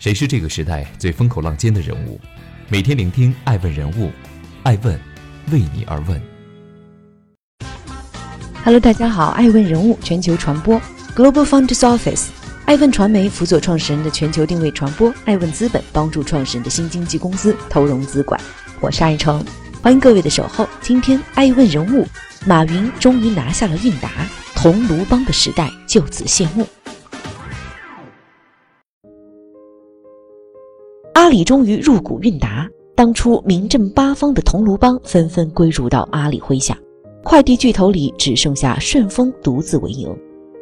谁是这个时代最风口浪尖的人物？每天聆听爱问人物，爱问为你而问。Hello，大家好，爱问人物全球传播 Global Founders Office，爱问传媒辅佐创始人的全球定位传播，爱问资本帮助创始人的新经济公司投融资管。我是爱成，欢迎各位的守候。今天爱问人物，马云终于拿下了韵达，铜锣帮的时代就此谢幕。阿里终于入股韵达，当初名震八方的桐庐帮纷纷归入到阿里麾下，快递巨头里只剩下顺丰独自为营。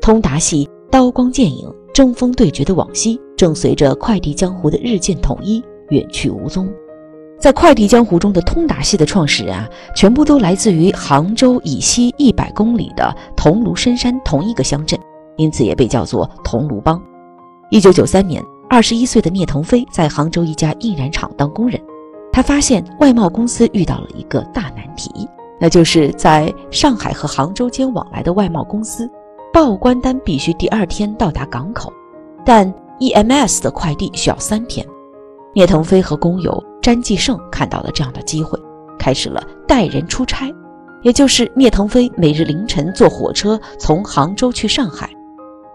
通达系刀光剑影、争锋对决的往昔，正随着快递江湖的日渐统一远去无踪。在快递江湖中的通达系的创始人啊，全部都来自于杭州以西一百公里的桐庐深山同一个乡镇，因此也被叫做桐庐帮。一九九三年。二十一岁的聂腾飞在杭州一家印染厂当工人，他发现外贸公司遇到了一个大难题，那就是在上海和杭州间往来的外贸公司，报关单必须第二天到达港口，但 EMS 的快递需要三天。聂腾飞和工友詹继胜看到了这样的机会，开始了带人出差，也就是聂腾飞每日凌晨坐火车从杭州去上海。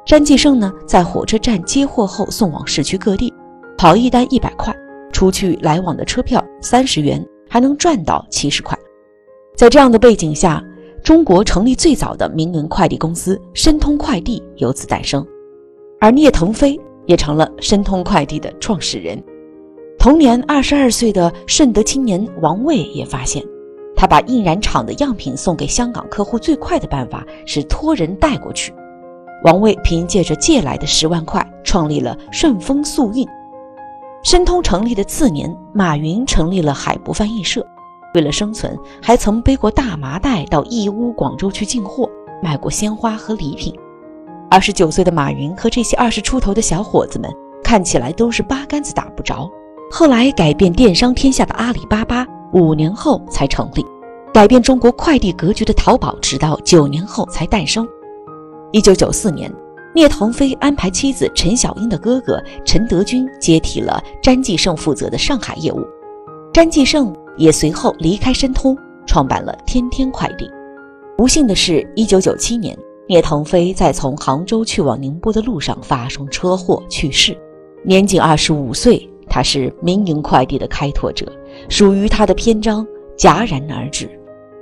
詹继胜呢，在火车站接货后送往市区各地，跑一单一百块，出去来往的车票三十元，还能赚到七十块。在这样的背景下，中国成立最早的民营快递公司申通快递由此诞生，而聂腾飞也成了申通快递的创始人。同年二十二岁的顺德青年王卫也发现，他把印染厂的样品送给香港客户最快的办法是托人带过去。王卫凭借着借来的十万块，创立了顺丰速运。申通成立的次年，马云成立了海博翻译社。为了生存，还曾背过大麻袋到义乌、广州去进货，卖过鲜花和礼品。二十九岁的马云和这些二十出头的小伙子们，看起来都是八竿子打不着。后来改变电商天下的阿里巴巴，五年后才成立；改变中国快递格局的淘宝，直到九年后才诞生。一九九四年，聂腾飞安排妻子陈小英的哥哥陈德军接替了詹继胜负责的上海业务，詹继胜也随后离开申通，创办了天天快递。不幸的是，一九九七年，聂腾飞在从杭州去往宁波的路上发生车祸去世，年仅二十五岁。他是民营快递的开拓者，属于他的篇章戛然而止。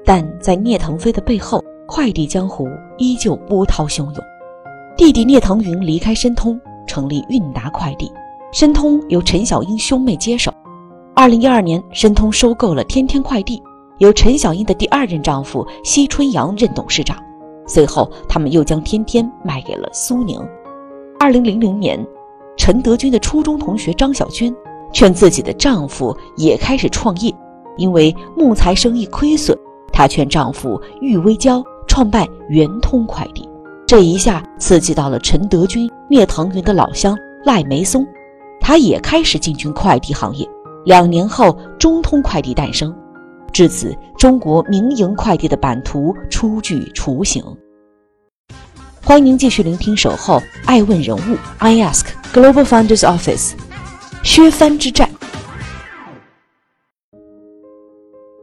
但在聂腾飞的背后，快递江湖依旧波涛汹涌。弟弟聂腾云离开申通，成立韵达快递。申通由陈小英兄妹接手。二零一二年，申通收购了天天快递，由陈小英的第二任丈夫奚春阳任董事长。随后，他们又将天天卖给了苏宁。二零零零年，陈德军的初中同学张小娟劝自己的丈夫也开始创业，因为木材生意亏损，她劝丈夫郁微娇。创办圆通快递，这一下刺激到了陈德军、聂腾云的老乡赖梅松，他也开始进军快递行业。两年后，中通快递诞生，至此，中国民营快递的版图初具雏形。欢迎继续聆听《守候爱问人物》，I Ask Global Founders Office，削藩之战。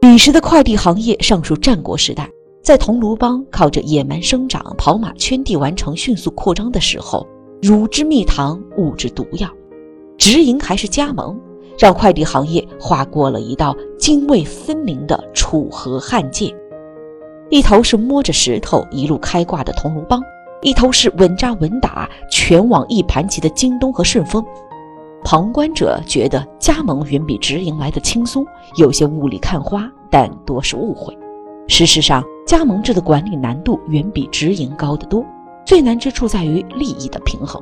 彼时的快递行业尚属战国时代。在桐庐帮靠着野蛮生长、跑马圈地完成迅速扩张的时候，汝之蜜糖，勿之毒药，直营还是加盟，让快递行业划过了一道泾渭分明的楚河汉界。一头是摸着石头一路开挂的桐庐帮，一头是稳扎稳打、全网一盘棋的京东和顺丰。旁观者觉得加盟远比直营来的轻松，有些雾里看花，但多是误会。事实上，加盟制的管理难度远比直营高得多，最难之处在于利益的平衡。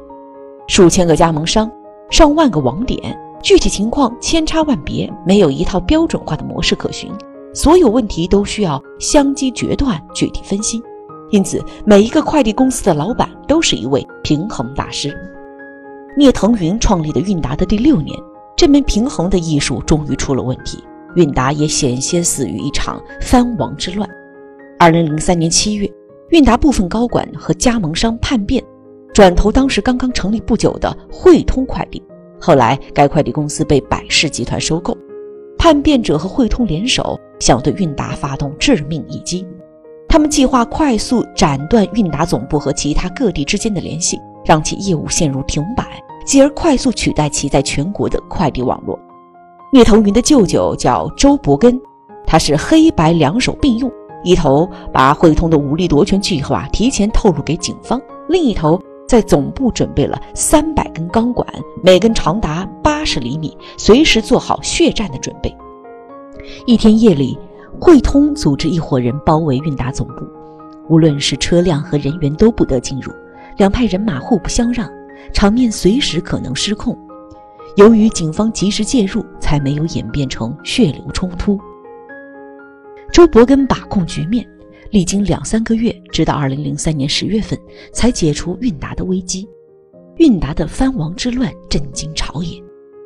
数千个加盟商，上万个网点，具体情况千差万别，没有一套标准化的模式可循，所有问题都需要相机决断，具体分析。因此，每一个快递公司的老板都是一位平衡大师。聂腾云创立的韵达的第六年，这门平衡的艺术终于出了问题。韵达也险些死于一场藩王之乱。二零零三年七月，韵达部分高管和加盟商叛变，转投当时刚刚成立不久的汇通快递，后来，该快递公司被百世集团收购，叛变者和汇通联手，想对韵达发动致命一击。他们计划快速斩断韵达总部和其他各地之间的联系，让其业务陷入停摆，继而快速取代其在全国的快递网络。聂腾云的舅舅叫周伯根，他是黑白两手并用，一头把汇通的武力夺权计划提前透露给警方，另一头在总部准备了三百根钢管，每根长达八十厘米，随时做好血战的准备。一天夜里。汇通组织一伙人包围韵达总部，无论是车辆和人员都不得进入，两派人马互不相让，场面随时可能失控。由于警方及时介入，才没有演变成血流冲突。周伯根把控局面，历经两三个月，直到二零零三年十月份，才解除韵达的危机。韵达的藩王之乱震惊朝野，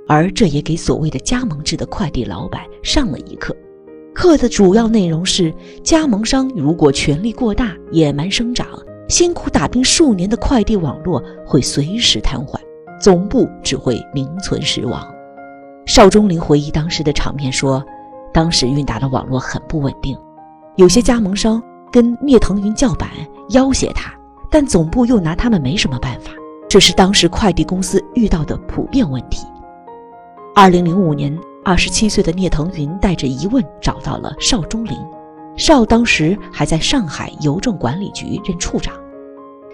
而这也给所谓的加盟制的快递老板上了一课。课的主要内容是：加盟商如果权力过大、野蛮生长，辛苦打拼数年的快递网络会随时瘫痪，总部只会名存实亡。邵忠林回忆当时的场面说：“当时韵达的网络很不稳定，有些加盟商跟聂腾云叫板要挟他，但总部又拿他们没什么办法。这是当时快递公司遇到的普遍问题。”二零零五年。二十七岁的聂腾云带着疑问找到了邵忠林，邵当时还在上海邮政管理局任处长。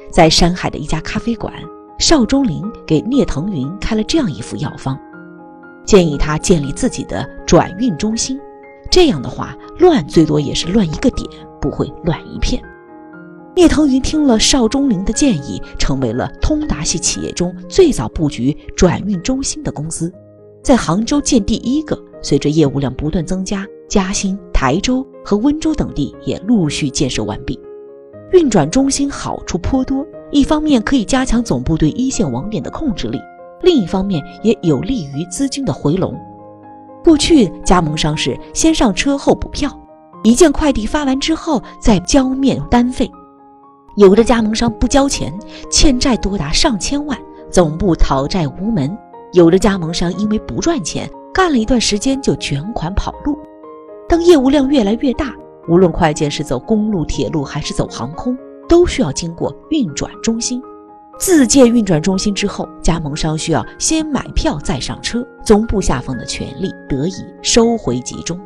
在山海的一家咖啡馆，邵忠林给聂腾云开了这样一副药方，建议他建立自己的转运中心。这样的话，乱最多也是乱一个点，不会乱一片。聂腾云听了邵忠林的建议，成为了通达系企业中最早布局转运中心的公司。在杭州建第一个，随着业务量不断增加，嘉兴、台州和温州等地也陆续建设完毕。运转中心好处颇多，一方面可以加强总部对一线网点的控制力，另一方面也有利于资金的回笼。过去加盟商是先上车后补票，一件快递发完之后再交面单费，有的加盟商不交钱，欠债多达上千万，总部讨债无门。有的加盟商因为不赚钱，干了一段时间就卷款跑路。当业务量越来越大，无论快件是走公路、铁路还是走航空，都需要经过运转中心。自建运转中心之后，加盟商需要先买票再上车，总部下放的权力得以收回集中。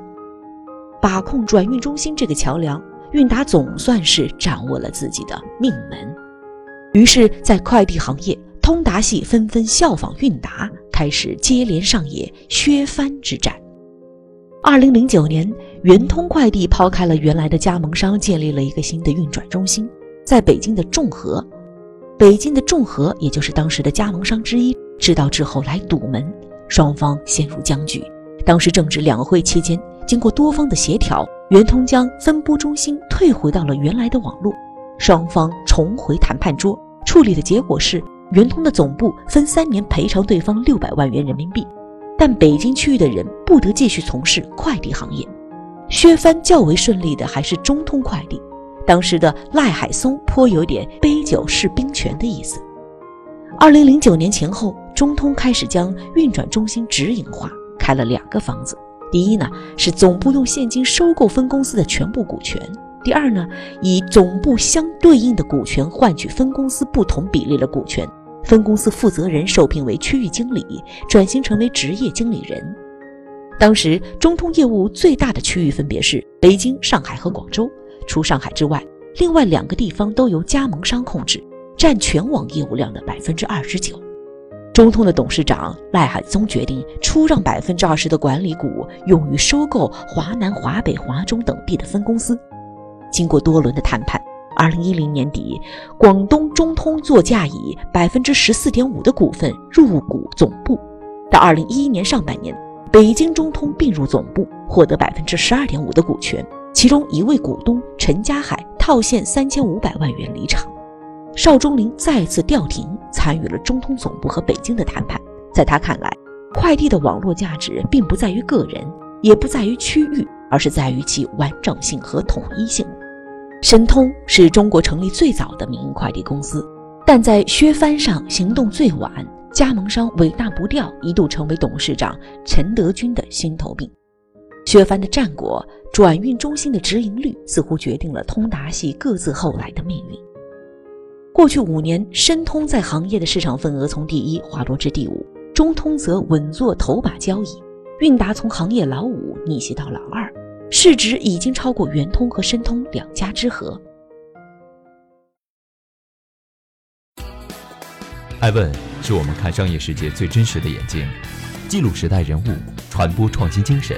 把控转运中心这个桥梁，韵达总算是掌握了自己的命门。于是，在快递行业。通达系纷纷效仿韵达，开始接连上演削藩之战。二零零九年，圆通快递抛开了原来的加盟商，建立了一个新的运转中心，在北京的众和。北京的众和，也就是当时的加盟商之一，知道之后来堵门，双方陷入僵局。当时正值两会期间，经过多方的协调，圆通将分拨中心退回到了原来的网络，双方重回谈判桌，处理的结果是。圆通的总部分三年赔偿对方六百万元人民币，但北京区域的人不得继续从事快递行业。削藩较为顺利的还是中通快递，当时的赖海松颇有点杯酒释兵权的意思。二零零九年前后，中通开始将运转中心直营化，开了两个房子。第一呢，是总部用现金收购分公司的全部股权。第二呢，以总部相对应的股权换取分公司不同比例的股权，分公司负责人受聘为区域经理，转型成为职业经理人。当时中通业务最大的区域分别是北京、上海和广州，除上海之外，另外两个地方都由加盟商控制，占全网业务量的百分之二十九。中通的董事长赖海松决定出让百分之二十的管理股，用于收购华南、华北、华中等地的分公司。经过多轮的谈判，二零一零年底，广东中通作价以百分之十四点五的股份入股总部。到二零一一年上半年，北京中通并入总部，获得百分之十二点五的股权。其中一位股东陈家海套现三千五百万元离场。邵忠林再次调停，参与了中通总部和北京的谈判。在他看来，快递的网络价值并不在于个人，也不在于区域。而是在于其完整性和统一性。申通是中国成立最早的民营快递公司，但在削藩上行动最晚，加盟商尾大不掉一度成为董事长陈德军的心头病。削藩的战果，转运中心的直营率，似乎决定了通达系各自后来的命运。过去五年，申通在行业的市场份额从第一滑落至第五，中通则稳坐头把交椅，韵达从行业老五逆袭到老二，市值已经超过圆通和申通两家之和。爱问是我们看商业世界最真实的眼睛，记录时代人物，传播创新精神，